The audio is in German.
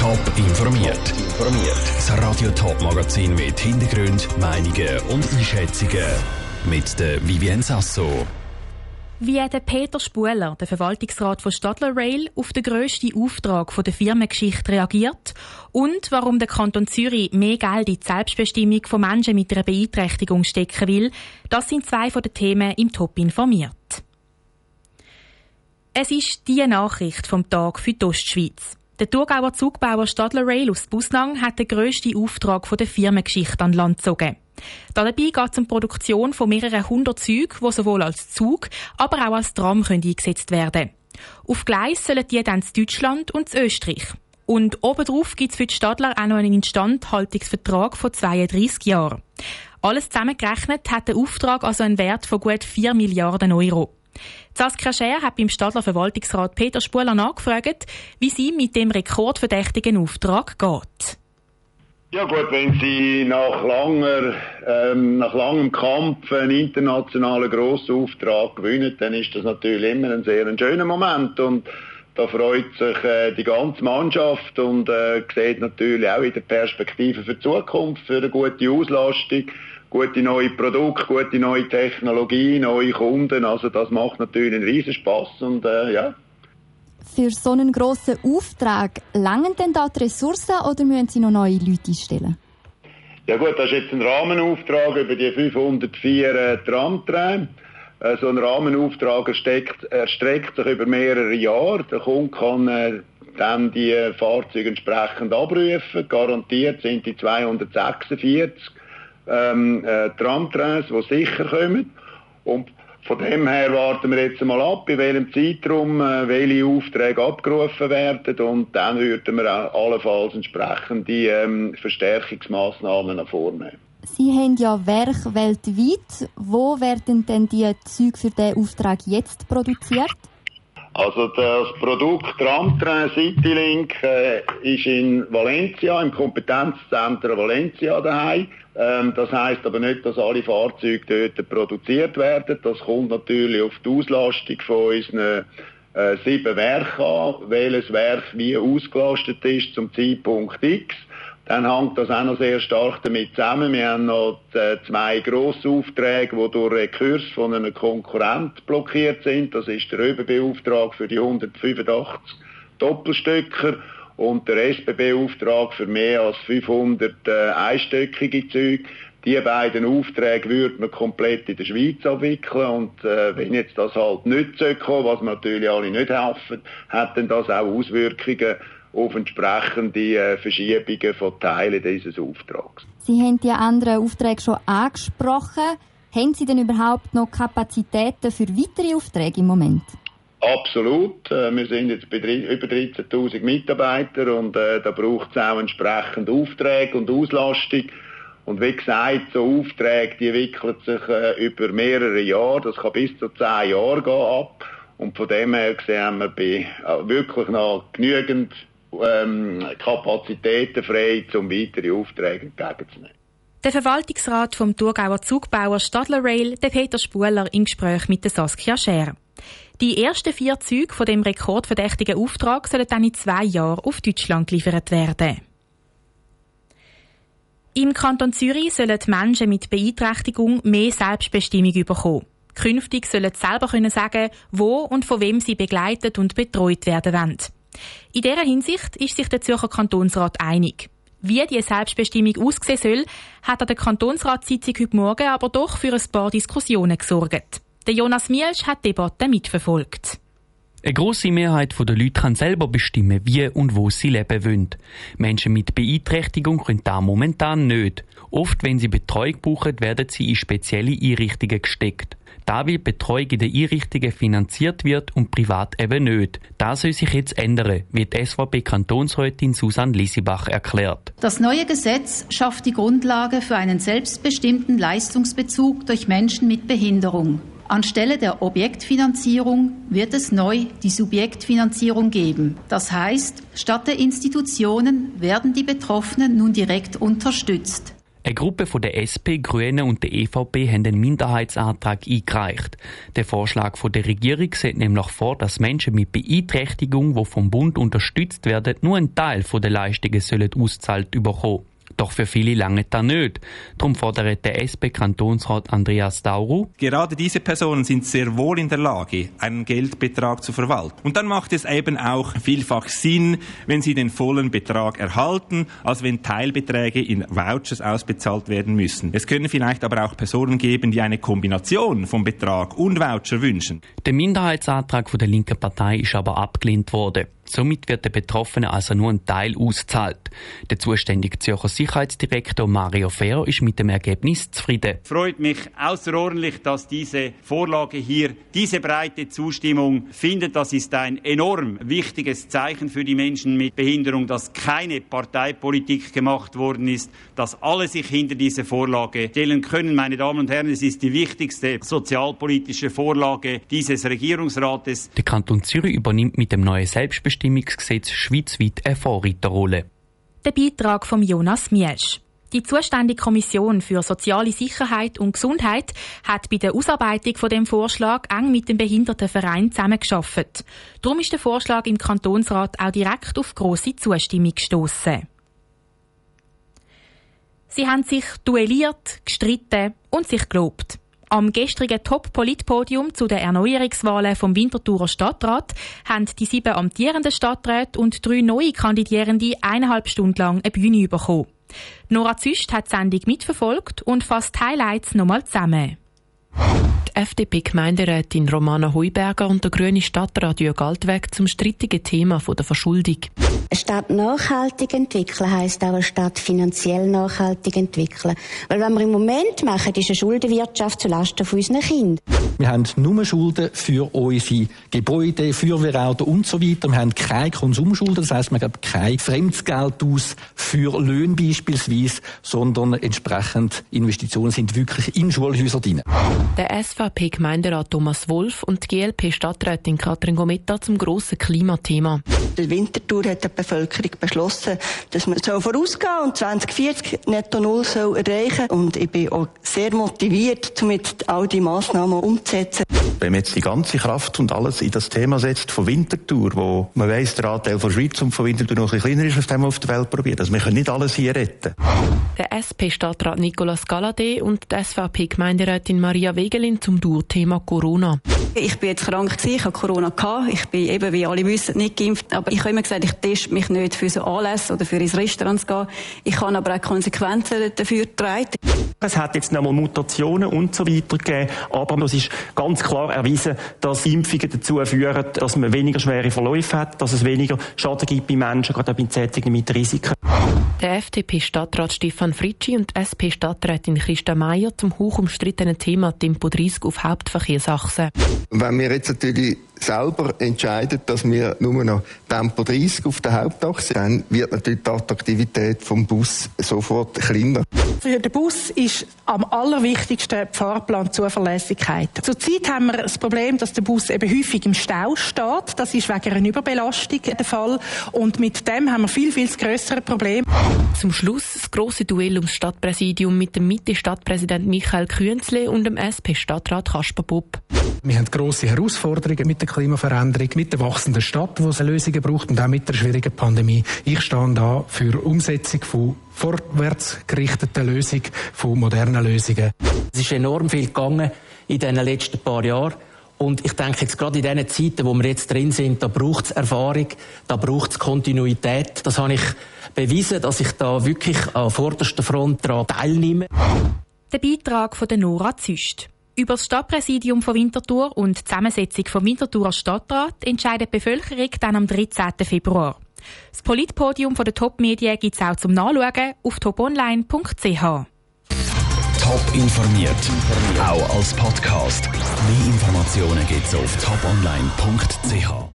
Top informiert. Informiert. Das Radio Top Magazin mit Hintergrund, Meinungen und Einschätzungen mit der Vivien Sasso. Wie der Peter Spuler, der Verwaltungsrat von Stadler Rail, auf den grössten Auftrag der Firmengeschichte reagiert und warum der Kanton Zürich mehr Geld in die Selbstbestimmung von Menschen mit einer Beeinträchtigung stecken will, das sind zwei von den Themen im Top informiert. Es ist die Nachricht vom Tag für die Ostschweiz. Der Thurgauer Zugbauer Stadler Rail aus Busnang hat den grössten Auftrag der Firmengeschichte an Land gezogen. Dabei geht es um die Produktion von mehreren hundert Zügen, die sowohl als Zug, aber auch als Tram können eingesetzt werden Auf Gleis sollen die dann zu Deutschland und zu Österreich. Und obendrauf gibt es für die Stadler auch noch einen Instandhaltungsvertrag von 32 Jahren. Alles zusammengerechnet hat der Auftrag also einen Wert von gut 4 Milliarden Euro. Saskia Scher hat beim Stadler Verwaltungsrat Peter Spuler nachgefragt, wie sie mit dem rekordverdächtigen Auftrag geht. Ja gut, wenn Sie nach, langer, ähm, nach langem Kampf einen internationalen Grossauftrag gewinnen, dann ist das natürlich immer ein sehr schöner Moment und da freut sich äh, die ganze Mannschaft und äh, sieht natürlich auch in der Perspektive für die Zukunft, für eine gute Auslastung gute neue Produkte, gute neue Technologie, neue Kunden. Also das macht natürlich einen riesen Spaß und äh, ja. Für so einen grossen Auftrag langen denn da die Ressourcen oder müssen Sie noch neue Leute einstellen? Ja gut, das ist jetzt ein Rahmenauftrag über die 504 äh, Tramtränen. Äh, so ein Rahmenauftrag erstreckt, erstreckt sich über mehrere Jahre. Der Kunde kann äh, dann die Fahrzeuge entsprechend abrufen. Garantiert sind die 246 ähm, äh, Tramtrains, die sicher kommen. Und von dem her warten wir jetzt mal ab, in welchem Zeitraum äh, welche Aufträge abgerufen werden und dann würden wir allenfalls entsprechende ähm, Verstärkungsmaßnahmen vornehmen. Sie haben ja Werk weltweit. Wo werden denn die Züge für diesen Auftrag jetzt produziert? Also das Produkt Tramtrain Citylink äh, ist in Valencia, im Kompetenzzentrum Valencia daheim. Ähm, das heißt aber nicht, dass alle Fahrzeuge dort produziert werden. Das kommt natürlich auf die Auslastung von unseren äh, sieben Werken an, welches Werk wie ausgelastet ist zum Zeitpunkt X. Dann hängt das auch noch sehr stark damit zusammen. Wir haben noch äh, zwei grosse Aufträge, die durch Rekurs von einem Konkurrent blockiert sind. Das ist der ÖBB-Auftrag für die 185 Doppelstöcker und der SBB-Auftrag für mehr als 500 äh, einstöckige Züge. Die beiden Aufträge würde man komplett in der Schweiz abwickeln und äh, wenn jetzt das halt nicht kommen was wir natürlich alle nicht helfen, hat das auch Auswirkungen auf entsprechende äh, Verschiebungen von Teilen dieses Auftrags. Sie haben die anderen Aufträge schon angesprochen. Haben Sie denn überhaupt noch Kapazitäten für weitere Aufträge im Moment? Absolut. Äh, wir sind jetzt bei über 13.000 Mitarbeitern und äh, da braucht es auch entsprechend Aufträge und Auslastung. Und wie gesagt, so Aufträge, die wickeln sich über mehrere Jahre. Das kann bis zu zehn Jahre gehen ab. Und von dem her sehen wir bei, wirklich noch genügend ähm, Kapazitäten frei, um weitere Aufträge entgegenzunehmen. Der Verwaltungsrat vom Thurgauer Zugbauer Stadler Rail, der Peter Spuler, im Gespräch mit der Saskia Scher. Die ersten vier Züge von dem rekordverdächtigen Auftrag sollen dann in zwei Jahren auf Deutschland geliefert werden. Im Kanton Zürich sollen Menschen mit Beeinträchtigung mehr Selbstbestimmung bekommen. Künftig sollen sie selber können sagen, wo und von wem sie begleitet und betreut werden wollen. In dieser Hinsicht ist sich der Zürcher Kantonsrat einig. Wie die Selbstbestimmung aussehen soll, hat an der Kantonsratssitzung heute Morgen aber doch für ein paar Diskussionen gesorgt. Der Jonas Mielsch hat die Debatte mitverfolgt. Eine grosse Mehrheit der Leute kann selber bestimmen, wie und wo sie leben wollen. Menschen mit Beeinträchtigung können das momentan nicht. Oft, wenn sie Betreuung brauchen, werden sie in spezielle Einrichtungen gesteckt. Da wie Betreuung in den Einrichtungen finanziert wird und privat eben nicht. Das soll sich jetzt ändern, wie die SVP-Kantonsrätin Susanne Lisibach erklärt. Das neue Gesetz schafft die Grundlage für einen selbstbestimmten Leistungsbezug durch Menschen mit Behinderung. Anstelle der Objektfinanzierung wird es neu die Subjektfinanzierung geben. Das heißt, statt der Institutionen werden die Betroffenen nun direkt unterstützt. Eine Gruppe von der SP, Grünen und der EVP haben einen Minderheitsantrag eingereicht. Der Vorschlag von der Regierung sieht nämlich vor, dass Menschen mit Beeinträchtigung, die vom Bund unterstützt werden, nur einen Teil der Leistungen sollen auszahlt bekommen. Doch für viele lange da nicht. Darum fordert der SP-Kantonsrat Andreas Dauru. Gerade diese Personen sind sehr wohl in der Lage, einen Geldbetrag zu verwalten. Und dann macht es eben auch vielfach Sinn, wenn sie den vollen Betrag erhalten, als wenn Teilbeträge in Vouchers ausbezahlt werden müssen. Es können vielleicht aber auch Personen geben, die eine Kombination von Betrag und Voucher wünschen. Der Minderheitsantrag der linken Partei ist aber abgelehnt worden. Somit wird der Betroffene also nur ein Teil auszahlt. Der zuständige Zürcher Sicherheitsdirektor Mario Fer ist mit dem Ergebnis zufrieden. Freut mich außerordentlich, dass diese Vorlage hier diese breite Zustimmung findet. Das ist ein enorm wichtiges Zeichen für die Menschen mit Behinderung, dass keine Parteipolitik gemacht worden ist, dass alle sich hinter diese Vorlage stellen können. Meine Damen und Herren, es ist die wichtigste sozialpolitische Vorlage dieses Regierungsrates. Der Kanton Zürich übernimmt mit dem neuen Selbstbestimmungsrecht Selbstbestimmungsgesetz schweizweit eine Vorreiterrolle. Der Beitrag von Jonas Miesch. Die zuständige Kommission für soziale Sicherheit und Gesundheit hat bei der Ausarbeitung von dem Vorschlag eng mit dem Behindertenverein zusammengearbeitet. Darum ist der Vorschlag im Kantonsrat auch direkt auf grosse Zustimmung gestoßen. Sie haben sich duelliert, gestritten und sich gelobt. Am gestrigen Top-Politpodium zu den Erneuerungswahlen vom Winterthurer Stadtrat haben die sieben amtierenden Stadträte und drei neue Kandidierende eineinhalb Stunden lang eine Bühne bekommen. Nora Züst hat die Sendung mitverfolgt und fasst Highlights nochmal zusammen. Die FDP-Gemeinderätin Romana Heuberger und der grüne Stadtrat Jörg Altweg zum strittigen Thema der Verschuldung. Eine Stadt nachhaltig entwickeln heisst auch eine Stadt finanziell nachhaltig entwickeln. Weil was wir im Moment machen, ist eine Schuldenwirtschaft zulasten von unseren Kindern. Wir haben nur Schulden für unsere Gebäude, Feuerwehrauto und so weiter. Wir haben keine Konsumschulden, das heisst, wir geben kein Fremdgeld aus für Löhne beispielsweise, sondern entsprechend Investitionen sind wirklich in Schulhäuser drin. Der SVP-Gemeinderat Thomas Wolf und die GLP-Stadträtin Katrin Gometta zum grossen Klimathema. Der Winterthur hat die Bevölkerung beschlossen, dass man so vorausgehen und 2040 netto null soll erreichen Und ich bin auch sehr motiviert, mit all die Massnahmen umzusetzen. Wenn man jetzt die ganze Kraft und alles in das Thema setzt von Winterthur, wo man weiss, der Anteil von Schweiz und von Winterthur noch ein bisschen kleiner ist, als dem auf der Welt probiert. Also wir können nicht alles hier retten. Der SP-Stadtrat Nicolas Galadé und die SVP-Gemeinderätin Maria Wegelin zum Dur-Thema Corona. Ich bin jetzt krank gewesen, ich habe Corona gehabt. Ich bin eben, wie alle wissen, nicht geimpft. Aber ich habe immer gesagt, ich teste mich nicht für so Anlässe oder für ins Restaurant zu gehen. Ich kann aber auch Konsequenzen dafür tragen. Es hat jetzt nochmal Mutationen und so weiter gegeben. Aber es ist ganz klar erwiesen, dass Impfungen dazu führen, dass man weniger schwere Verläufe hat, dass es weniger Schaden gibt bei Menschen, gerade auch bei Sättigen mit Risiken. Der FDP-Stadtrat Stefan Fritschi und SP-Stadträtin Christa Meier zum hoch umstrittenen Thema Tempo 30 auf Hauptverkehrsachsen. Wenn wir jetzt natürlich selber entscheiden, dass wir nur noch Tempo 30 auf der Hauptachse haben, wird natürlich die Attraktivität vom Bus sofort kleiner. Für den Bus ist am allerwichtigsten die Fahrplanzuverlässigkeit. Zurzeit haben wir das Problem, dass der Bus eben häufig im Stau steht. Das ist wegen einer Überbelastung der Fall. Und mit dem haben wir viel, viel größere Problem. Zum Schluss das grosse Duell ums Stadtpräsidium mit dem Mitte-Stadtpräsident Michael Künzle und dem SP-Stadtrat Kasper Bob. Wir haben grosse Herausforderungen mit der Klimaveränderung, mit der wachsenden Stadt, wo es Lösungen braucht und auch mit der schwierigen Pandemie. Ich stehe da für Umsetzung von vorwärts gerichteten Lösungen, von modernen Lösungen. Es ist enorm viel gegangen in den letzten paar Jahren. Und ich denke jetzt gerade in diesen Zeiten, wo wir jetzt drin sind, da braucht es Erfahrung, da braucht es Kontinuität. Das habe ich bewiesen, dass ich da wirklich an vorderster Front daran teilnehme. Der Beitrag von Nora Züst. Über das Stadtpräsidium von Winterthur und die Zusammensetzung vom Winterthurer Stadtrat entscheidet die Bevölkerung dann am 13. Februar. Das Politpodium der Top-Medien gibt es auch zum Nachschauen auf toponline.ch. Top informiert, auch als Podcast. Mehr Informationen gibt es auf toponline.ch.